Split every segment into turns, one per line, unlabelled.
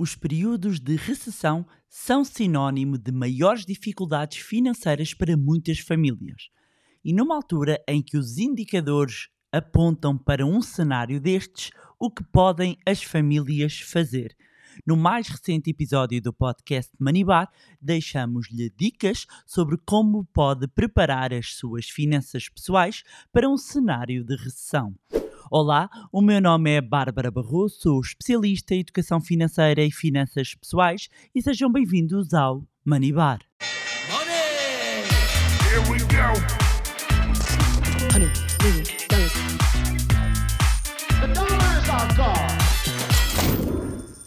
Os períodos de recessão são sinónimo de maiores dificuldades financeiras para muitas famílias. E numa altura em que os indicadores apontam para um cenário destes, o que podem as famílias fazer? No mais recente episódio do podcast Manibar, deixamos-lhe dicas sobre como pode preparar as suas finanças pessoais para um cenário de recessão. Olá, o meu nome é Bárbara Barroso, sou especialista em educação financeira e finanças pessoais e sejam bem-vindos ao Money Bar. Money! Honey, god.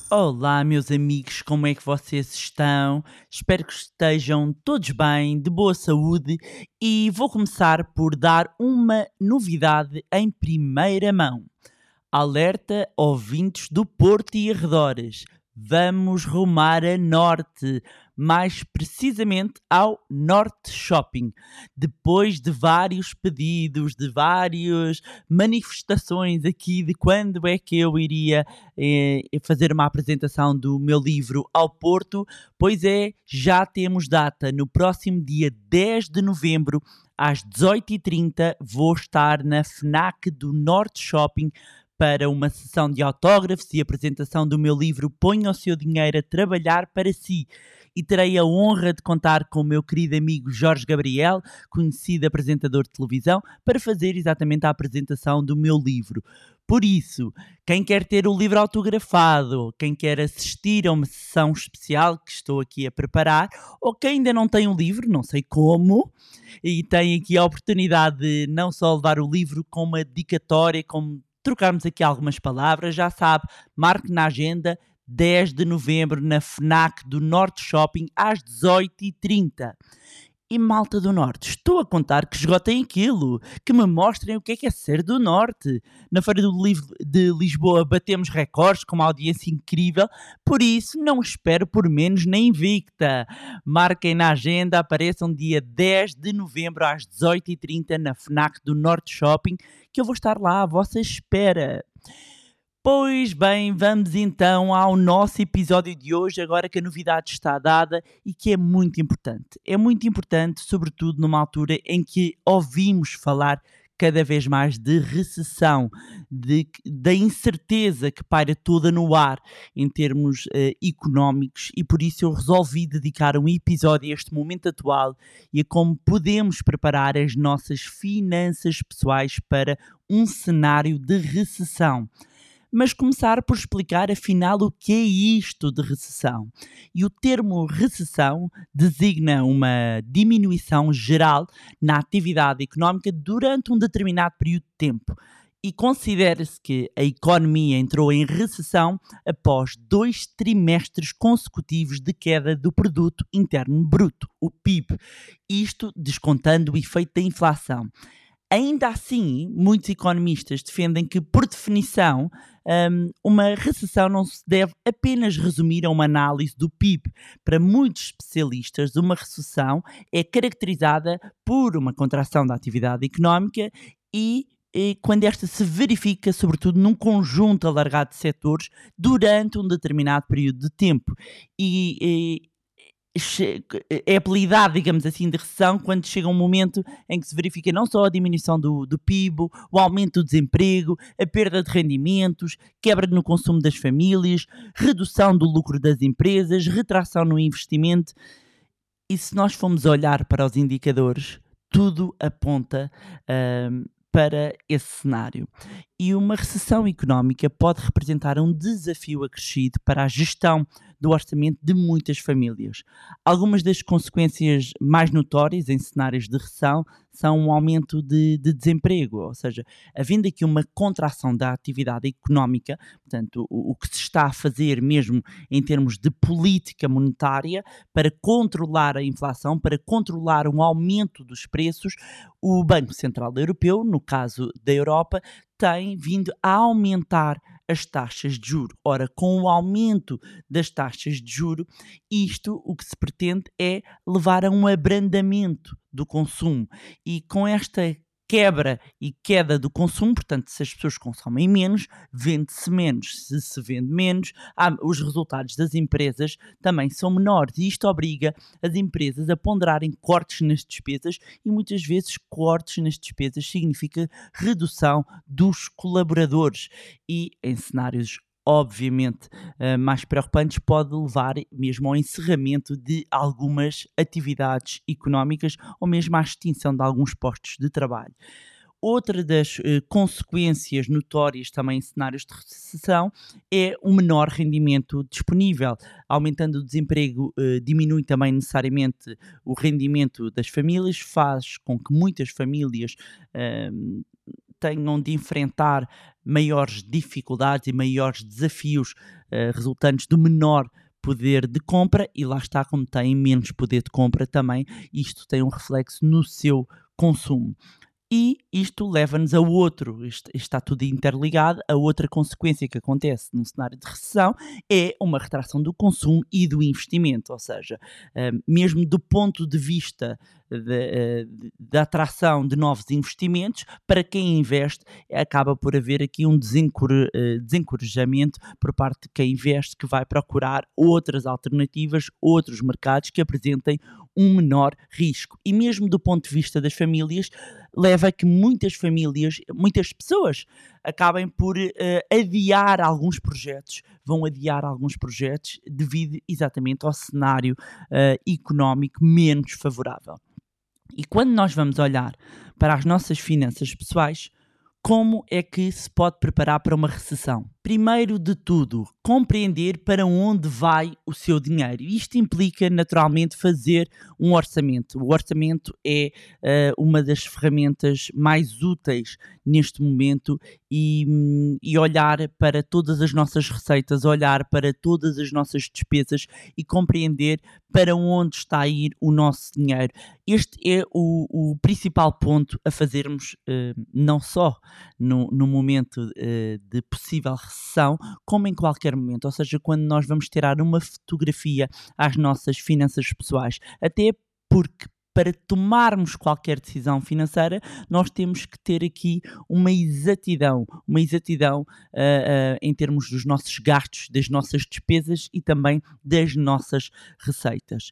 Olá, meus amigos, como é que vocês estão? Espero que estejam todos bem, de boa saúde, e vou começar por dar uma novidade em primeira mão. Alerta ouvintes do Porto e arredores. Vamos rumar a norte mais precisamente ao Norte Shopping. Depois de vários pedidos, de várias manifestações aqui de quando é que eu iria eh, fazer uma apresentação do meu livro ao Porto, pois é, já temos data. No próximo dia 10 de novembro, às 18h30, vou estar na FNAC do Norte Shopping para uma sessão de autógrafos e apresentação do meu livro Ponha o seu dinheiro a trabalhar para si e terei a honra de contar com o meu querido amigo Jorge Gabriel, conhecido apresentador de televisão, para fazer exatamente a apresentação do meu livro. Por isso, quem quer ter o livro autografado, quem quer assistir a uma sessão especial que estou aqui a preparar, ou quem ainda não tem o livro, não sei como, e tem aqui a oportunidade de não só levar o livro com uma dedicatória, como trocarmos aqui algumas palavras, já sabe, marque na agenda 10 de novembro na FNAC do Norte Shopping às 18h30. E malta do Norte, estou a contar que esgotem aquilo, que me mostrem o que é que é ser do Norte. Na Feira do Livro de Lisboa batemos recordes com uma audiência incrível, por isso não espero por menos nem invicta. Marquem na agenda, apareçam dia 10 de novembro às 18h30 na FNAC do Norte Shopping, que eu vou estar lá à vossa espera. Pois bem, vamos então ao nosso episódio de hoje, agora que a novidade está dada e que é muito importante. É muito importante, sobretudo numa altura em que ouvimos falar cada vez mais de recessão, de, da incerteza que paira toda no ar em termos uh, económicos, e por isso eu resolvi dedicar um episódio a este momento atual e a como podemos preparar as nossas finanças pessoais para um cenário de recessão mas começar por explicar afinal o que é isto de recessão. E o termo recessão designa uma diminuição geral na atividade económica durante um determinado período de tempo. E considera-se que a economia entrou em recessão após dois trimestres consecutivos de queda do produto interno bruto, o PIB, isto descontando o efeito da inflação. Ainda assim, muitos economistas defendem que, por definição, um, uma recessão não se deve apenas resumir a uma análise do PIB. Para muitos especialistas, uma recessão é caracterizada por uma contração da atividade económica e quando esta se verifica, sobretudo num conjunto alargado de setores, durante um determinado período de tempo. E é apelidado, digamos assim, de recessão quando chega um momento em que se verifica não só a diminuição do, do PIB, o aumento do desemprego, a perda de rendimentos, quebra no consumo das famílias, redução do lucro das empresas, retração no investimento. E se nós formos olhar para os indicadores, tudo aponta uh, para esse cenário. E uma recessão económica pode representar um desafio acrescido para a gestão do orçamento de muitas famílias. Algumas das consequências mais notórias em cenários de recessão são um aumento de, de desemprego, ou seja, havendo aqui uma contração da atividade económica, portanto, o, o que se está a fazer mesmo em termos de política monetária para controlar a inflação, para controlar um aumento dos preços, o Banco Central Europeu, no caso da Europa, tem vindo a aumentar as taxas de juro. Ora, com o aumento das taxas de juro, isto o que se pretende é levar a um abrandamento do consumo e com esta quebra e queda do consumo, portanto, se as pessoas consomem menos, vende-se menos. Se se vende menos, os resultados das empresas também são menores e isto obriga as empresas a ponderarem cortes nas despesas e muitas vezes cortes nas despesas significa redução dos colaboradores e em cenários obviamente uh, mais preocupantes, pode levar mesmo ao encerramento de algumas atividades económicas ou mesmo à extinção de alguns postos de trabalho. Outra das uh, consequências notórias também em cenários de recessão é o menor rendimento disponível. Aumentando o desemprego, uh, diminui também necessariamente o rendimento das famílias, faz com que muitas famílias tenham de enfrentar maiores dificuldades e maiores desafios uh, resultantes do menor poder de compra e lá está como têm menos poder de compra também isto tem um reflexo no seu consumo e isto leva-nos a outro, isto, está tudo interligado, a outra consequência que acontece num cenário de recessão é uma retração do consumo e do investimento, ou seja, uh, mesmo do ponto de vista eh, da atração de novos investimentos, para quem investe, acaba por haver aqui um eh, desencorajamento por parte de quem investe, que vai procurar outras alternativas, outros mercados que apresentem um menor risco. E mesmo do ponto de vista das famílias, leva a que muitas famílias, muitas pessoas, acabem por uh, adiar alguns projetos, vão adiar alguns projetos devido exatamente ao cenário uh, económico menos favorável. E quando nós vamos olhar para as nossas finanças pessoais, como é que se pode preparar para uma recessão? Primeiro de tudo, compreender para onde vai o seu dinheiro. Isto implica, naturalmente, fazer um orçamento. O orçamento é uh, uma das ferramentas mais úteis neste momento e, e, olhar para todas as nossas receitas, olhar para todas as nossas despesas e compreender para onde está a ir o nosso dinheiro. Este é o, o principal ponto a fazermos, uh, não só no, no momento uh, de possível recessão como em qualquer momento, ou seja, quando nós vamos tirar uma fotografia às nossas finanças pessoais, até porque para tomarmos qualquer decisão financeira, nós temos que ter aqui uma exatidão, uma exatidão uh, uh, em termos dos nossos gastos, das nossas despesas e também das nossas receitas.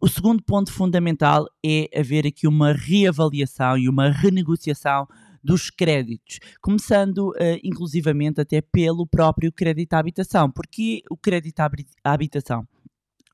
O segundo ponto fundamental é haver aqui uma reavaliação e uma renegociação dos créditos, começando uh, inclusivamente até pelo próprio crédito à habitação. Porque o crédito à habitação?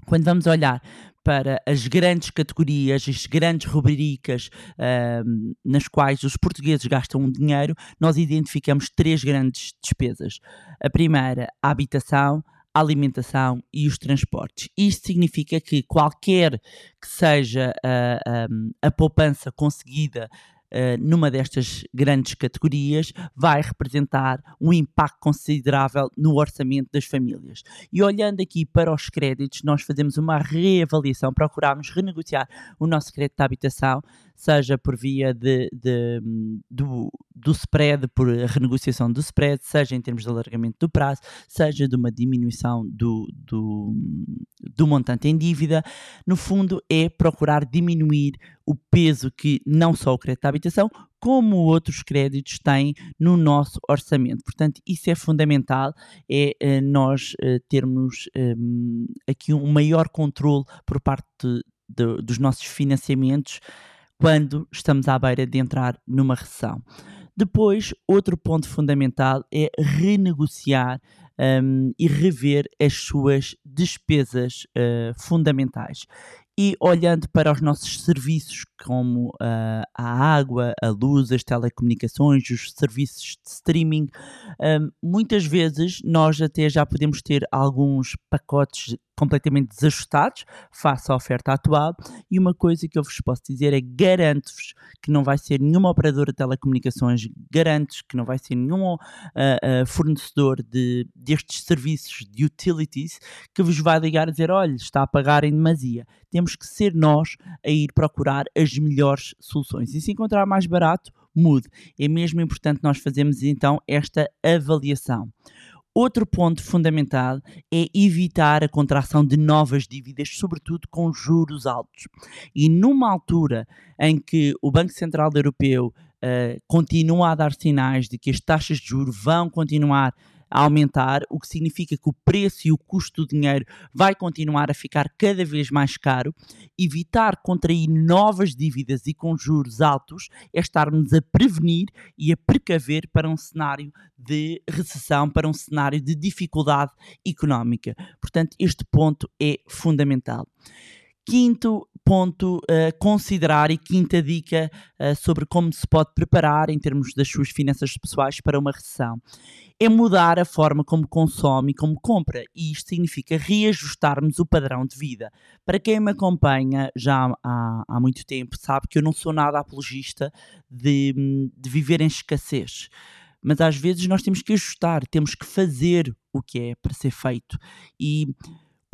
Quando vamos olhar para as grandes categorias, as grandes rubricas uh, nas quais os portugueses gastam dinheiro, nós identificamos três grandes despesas. A primeira, a habitação, a alimentação e os transportes. Isto significa que qualquer que seja a, a, a poupança conseguida uh, numa destas grandes categorias vai representar um impacto considerável no orçamento das famílias. E olhando aqui para os créditos, nós fazemos uma reavaliação, procuramos renegociar o nosso crédito de habitação, seja por via de, de, do, do spread, por renegociação do spread, seja em termos de alargamento do prazo, seja de uma diminuição do, do, do montante em dívida. No fundo, é procurar diminuir o peso que não só o crédito de habitação, como outros créditos têm no nosso orçamento. Portanto, isso é fundamental, é uh, nós uh, termos um, aqui um maior controle por parte de, de, dos nossos financiamentos quando estamos à beira de entrar numa recessão. Depois, outro ponto fundamental é renegociar um, e rever as suas despesas uh, fundamentais. E olhando para os nossos serviços, como uh, a água, a luz, as telecomunicações, os serviços de streaming, um, muitas vezes nós até já podemos ter alguns pacotes completamente desajustados face à oferta atual. E uma coisa que eu vos posso dizer é: garanto-vos que não vai ser nenhuma operadora de telecomunicações, garanto-vos que não vai ser nenhum uh, uh, fornecedor de, destes serviços de utilities que vos vai ligar a dizer: olha, está a pagar em demasia. Temos que ser nós a ir procurar as melhores soluções. E se encontrar mais barato, mude. É mesmo importante nós fazermos então esta avaliação. Outro ponto fundamental é evitar a contração de novas dívidas, sobretudo com juros altos. E numa altura em que o Banco Central Europeu uh, continua a dar sinais de que as taxas de juros vão continuar a aumentar, o que significa que o preço e o custo do dinheiro vai continuar a ficar cada vez mais caro. Evitar contrair novas dívidas e com juros altos é estarmos a prevenir e a precaver para um cenário de recessão, para um cenário de dificuldade económica. Portanto, este ponto é fundamental. Quinto ponto a considerar e quinta dica uh, sobre como se pode preparar em termos das suas finanças pessoais para uma recessão é mudar a forma como consome e como compra. E isto significa reajustarmos o padrão de vida. Para quem me acompanha já há, há muito tempo, sabe que eu não sou nada apologista de, de viver em escassez mas às vezes nós temos que ajustar, temos que fazer o que é para ser feito. E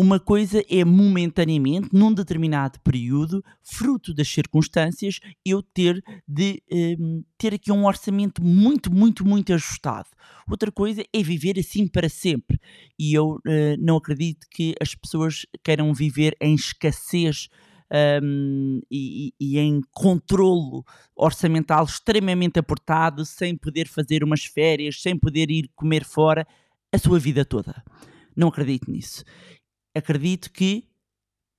uma coisa é momentaneamente, num determinado período, fruto das circunstâncias, eu ter de um, ter aqui um orçamento muito, muito, muito ajustado. Outra coisa é viver assim para sempre. E eu uh, não acredito que as pessoas queiram viver em escassez um, e, e, em controlo orçamental extremamente apertado, sem poder fazer umas férias, sem poder ir comer fora a sua vida toda. Não acredito nisso acredito que,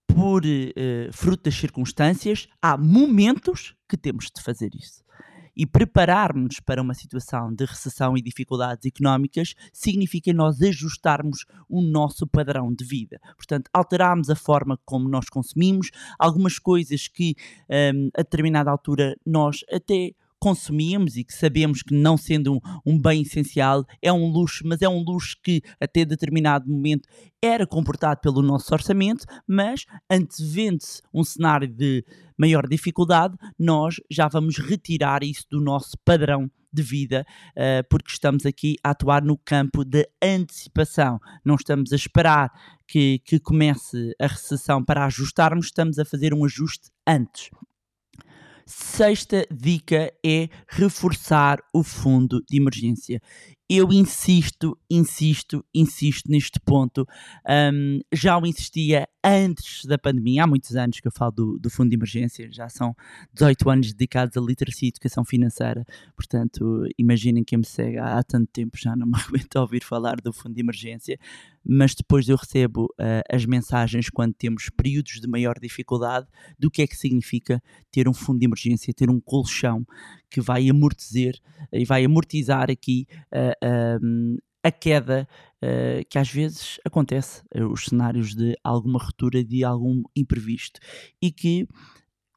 por uh, fruto das circunstâncias, há momentos que temos de fazer isso. E prepararmos para uma situação de recessão e dificuldades económicas significa nós ajustarmos o nosso padrão de vida. Portanto, alterarmos a forma como nós consumimos, algumas coisas que um, a determinada altura nós até consumíamos e que sabemos que não sendo um, um, bem essencial é um luxo, mas é um luxo que até determinado momento era comportado pelo nosso orçamento, mas antevendo-se um cenário de maior dificuldade, nós já vamos retirar isso do nosso padrão de vida, uh, porque estamos aqui a atuar no campo de antecipação. Não estamos a esperar que, que comece a recessão para ajustarmos, estamos a fazer um ajuste antes. Sexta dica é reforçar o fundo de emergência. Eu insisto, insisto, insisto neste ponto. Um, já o insistia antes da pandemia, há muitos anos que eu falo do, do Fundo de Emergência, já são 18 anos dedicados a literacia e educação financeira, portanto, imaginem quem me segue há, há tanto tempo, já não me aguento ouvir falar do Fundo de Emergência, mas depois eu recebo uh, as mensagens quando temos períodos de maior dificuldade do que é que significa ter um fundo de emergência, ter um colchão que vai amortecer e vai amortizar aqui uh, a queda uh, que às vezes acontece, os cenários de alguma ruptura, de algum imprevisto, e que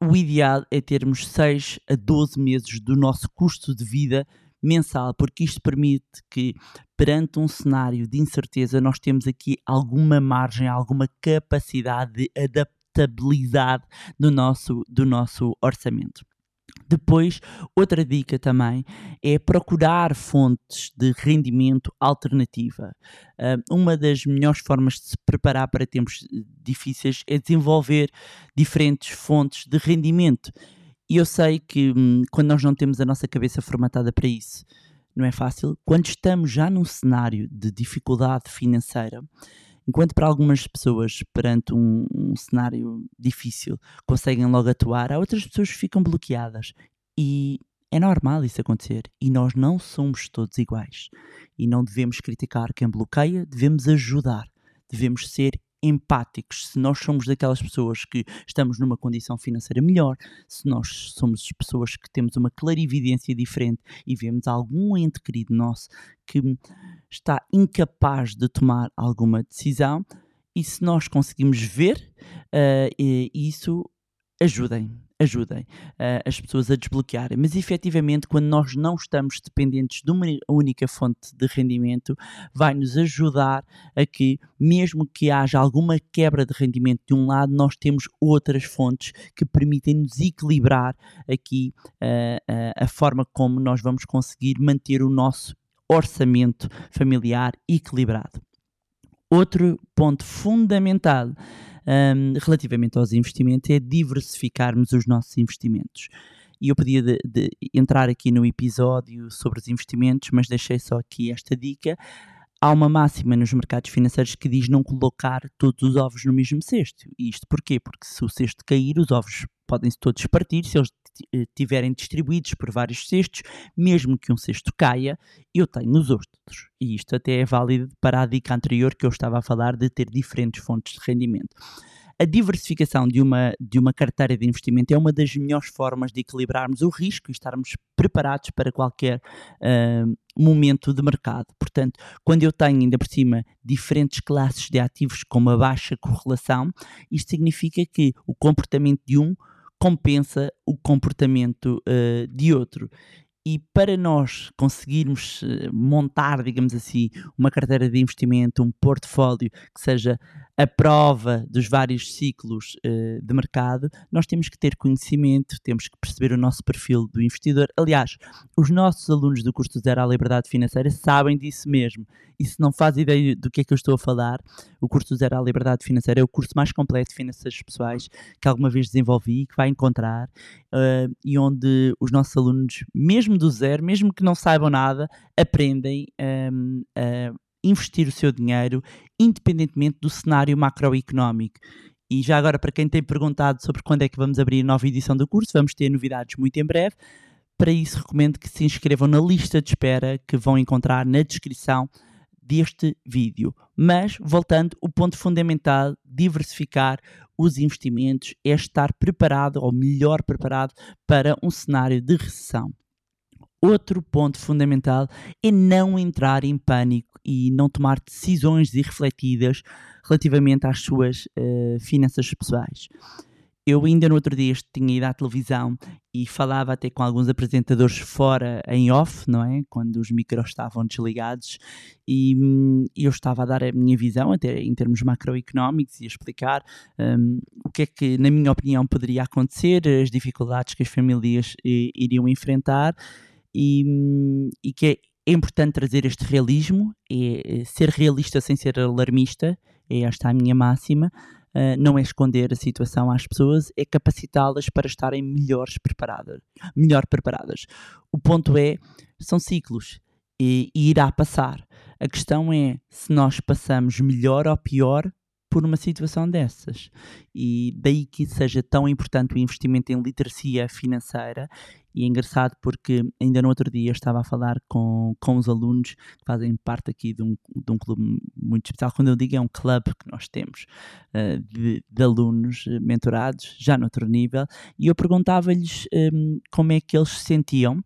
o ideal é termos 6 a 12 meses do nosso custo de vida mensal, porque isto permite que, perante um cenário de incerteza, nós temos aqui alguma margem, alguma capacidade de adaptabilidade do nosso, do nosso orçamento. Depois, outra dica também é procurar fontes de rendimento alternativa. Uh, uma das melhores formas de se preparar para tempos difíceis é desenvolver diferentes fontes de rendimento. E eu sei que hum, quando nós não temos a nossa cabeça formatada para isso, não é fácil. Quando estamos já num cenário de dificuldade financeira, Enquanto para algumas pessoas, perante um, um, cenário difícil, conseguem logo atuar, há outras pessoas que ficam bloqueadas. E é normal isso acontecer. E nós não somos todos iguais. E não devemos criticar quem bloqueia, devemos ajudar. Devemos ser empáticos, se nós somos daquelas pessoas que estamos numa condição financeira melhor, se nós somos pessoas que temos uma clarividência diferente e vemos algum ente querido nosso que está incapaz de tomar alguma decisão, e se nós conseguimos ver uh, isso, ajudem, ajudem uh, as pessoas a desbloquearem. Mas efetivamente, quando nós não estamos dependentes de uma única fonte de rendimento, vai nos ajudar a que, mesmo que haja alguma quebra de rendimento de um lado, nós temos outras fontes que permitem-nos equilibrar aqui uh, uh, a forma como nós vamos conseguir manter o nosso orçamento familiar equilibrado. Outro ponto fundamental um, relativamente aos investimentos é diversificarmos os nossos investimentos. E eu podia de, de entrar aqui no episódio sobre os investimentos, mas deixei só aqui esta dica. Há uma máxima nos mercados financeiros que diz não colocar todos os ovos no mesmo cesto. E isto porquê? Porque se o cesto cair, os ovos podem-se todos partir se eles estiverem distribuídos por vários cestos, mesmo que um cesto caia, eu tenho os outros. E isto até é válido para a dica anterior que eu estava a falar de ter diferentes fontes de rendimento. A diversificação de uma, de uma carteira de investimento é uma das melhores formas de equilibrarmos o risco e estarmos preparados para qualquer uh, momento de mercado. Portanto, quando eu tenho ainda por cima diferentes classes de ativos com uma baixa correlação, isto significa que o comportamento de um compensa o comportamento uh, de outro. E para nós conseguirmos eh, montar, digamos assim, uma carteira de investimento, um portfólio que seja a prova dos vários ciclos uh, de mercado, nós temos que ter conhecimento, temos que perceber o nosso perfil do investidor. Aliás, os nossos alunos do curso Zero à Liberdade Financeira sabem disso mesmo. E se não faz ideia do que é que eu estou a falar, o curso Zero à Liberdade Financeira é o curso mais completo de finanças pessoais que alguma vez desenvolvi e que vai encontrar, uh, e onde os nossos alunos, mesmo do zero, mesmo que não saibam nada, aprendem um, ehm, a investir o seu dinheiro independentemente do cenário macroeconómico. E já agora, para quem tem perguntado sobre quando é que vamos abrir a nova edição do curso, vamos ter novidades muito em breve. Para isso, recomendo que se inscrevam na lista de espera que vão encontrar na descrição deste vídeo. Mas, voltando, o ponto fundamental diversificar os investimentos é estar preparado, ou melhor preparado, para um cenário de recessão. Outro ponto fundamental é não entrar em pânico e não tomar decisões irrefletidas relativamente às suas uh, finanças pessoais. Eu ainda no outro dia tinha ido à televisão e falava até com alguns apresentadores fora em off, não é? Quando os micros estavam desligados e hum, eu estava a dar a minha visão até em termos macroeconómicos e a explicar um, o que é que, na minha opinião, poderia acontecer, as dificuldades que as famílias eh, iriam enfrentar e, e que é, é importante trazer este realismo, é, é ser realista sem ser alarmista, é esta a minha máxima, uh, não é esconder a situação às pessoas, é capacitá-las para estarem melhores preparadas, melhor preparadas. O ponto é, são ciclos e, e irá passar. A questão é se nós passamos melhor ou pior por uma situação dessas. E daí que seja tão importante o investimento em literacia financeira. E é engraçado porque ainda no outro dia estava a falar com, com os alunos que fazem parte aqui de um, de um clube muito especial. Quando eu digo é um clube que nós temos uh, de, de, alunos mentorados, já no outro nível, e eu perguntava-lhes um, como é que eles se sentiam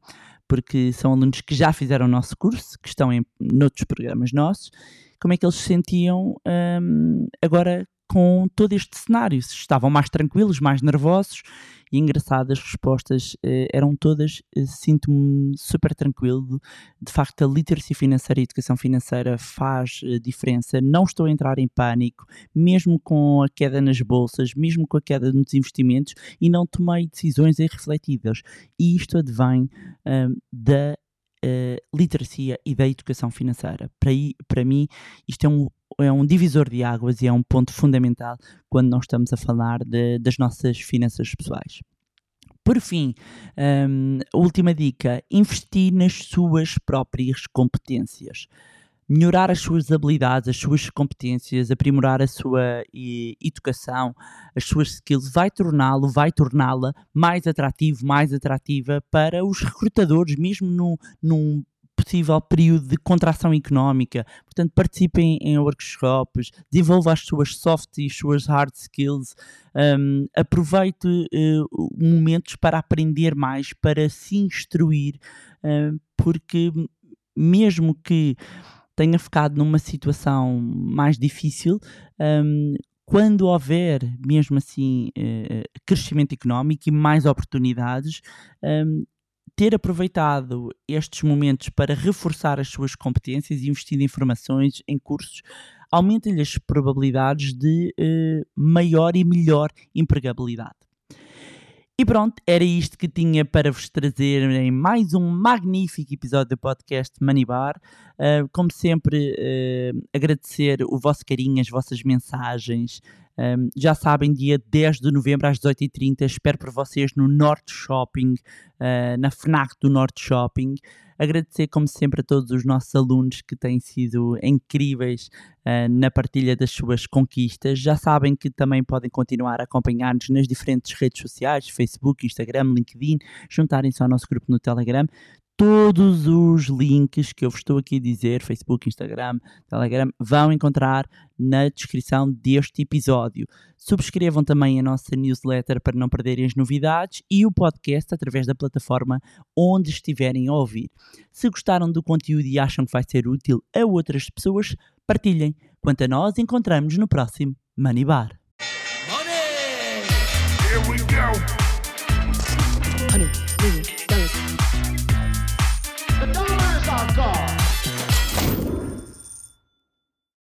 porque são alunos que já fizeram o nosso curso, que estão em noutros programas nossos, como é que eles se sentiam um, agora com todo este cenário, se estavam mais tranquilos, mais nervosos e engraçadas as respostas eh, eram todas eh, sinto-me super tranquilo, de facto a literacia financeira e a educação financeira faz eh, diferença, não estou a entrar em pânico, mesmo com a queda nas bolsas, mesmo com a queda nos investimentos e não tomei decisões irrefletidas e isto advém hum, da uh, literacia e da educação financeira. Para, para mim, isto é um, é um divisor de águas e é um ponto fundamental quando nós estamos a falar de, das nossas finanças pessoais. Por fim, um, última dica: investir nas suas próprias competências melhorar as suas habilidades, as suas competências, aprimorar a sua educação, as suas skills, vai torná-lo, vai torná-la mais atrativo, mais atrativa para os recrutadores, mesmo no, num possível período de contração económica. Portanto, participem em workshops, desenvolva as suas soft e as suas hard skills, um, aproveite uh, momentos para aprender mais, para se instruir, uh, porque mesmo que tenha ficado numa situação mais difícil, um, quando houver mesmo assim uh, crescimento económico e mais oportunidades, um, ter aproveitado estes momentos para reforçar as suas competências e investir em formações, em cursos, aumenta-lhe as probabilidades de uh, maior e melhor empregabilidade. E pronto, era isto que tinha para vos trazer em mais um magnífico episódio do podcast Manibar. Uh, como sempre, uh, agradecer o vosso carinho, as vossas mensagens, Um, já sabem, dia 10 de novembro às 18h30, espero por vocês no Norte Shopping, uh, na FNAC do Norte Shopping. Agradecer, como sempre, a todos os nossos alunos que têm sido incríveis uh, na partilha das suas conquistas. Já sabem que também podem continuar a acompanhar-nos nas diferentes redes sociais: Facebook, Instagram, LinkedIn, juntarem-se ao nosso grupo no Telegram todos os links que eu vos estou aqui a dizer, Facebook, Instagram, Telegram, vão encontrar na descrição deste episódio. Subscrevam também a nossa newsletter para não perderem as novidades e o podcast através da plataforma onde estiverem a ouvir. Se gostaram do conteúdo e acham que vai ser útil a outras pessoas, partilhem. Quanto a nós, encontramos no próximo Money Bar. Money! Here we go.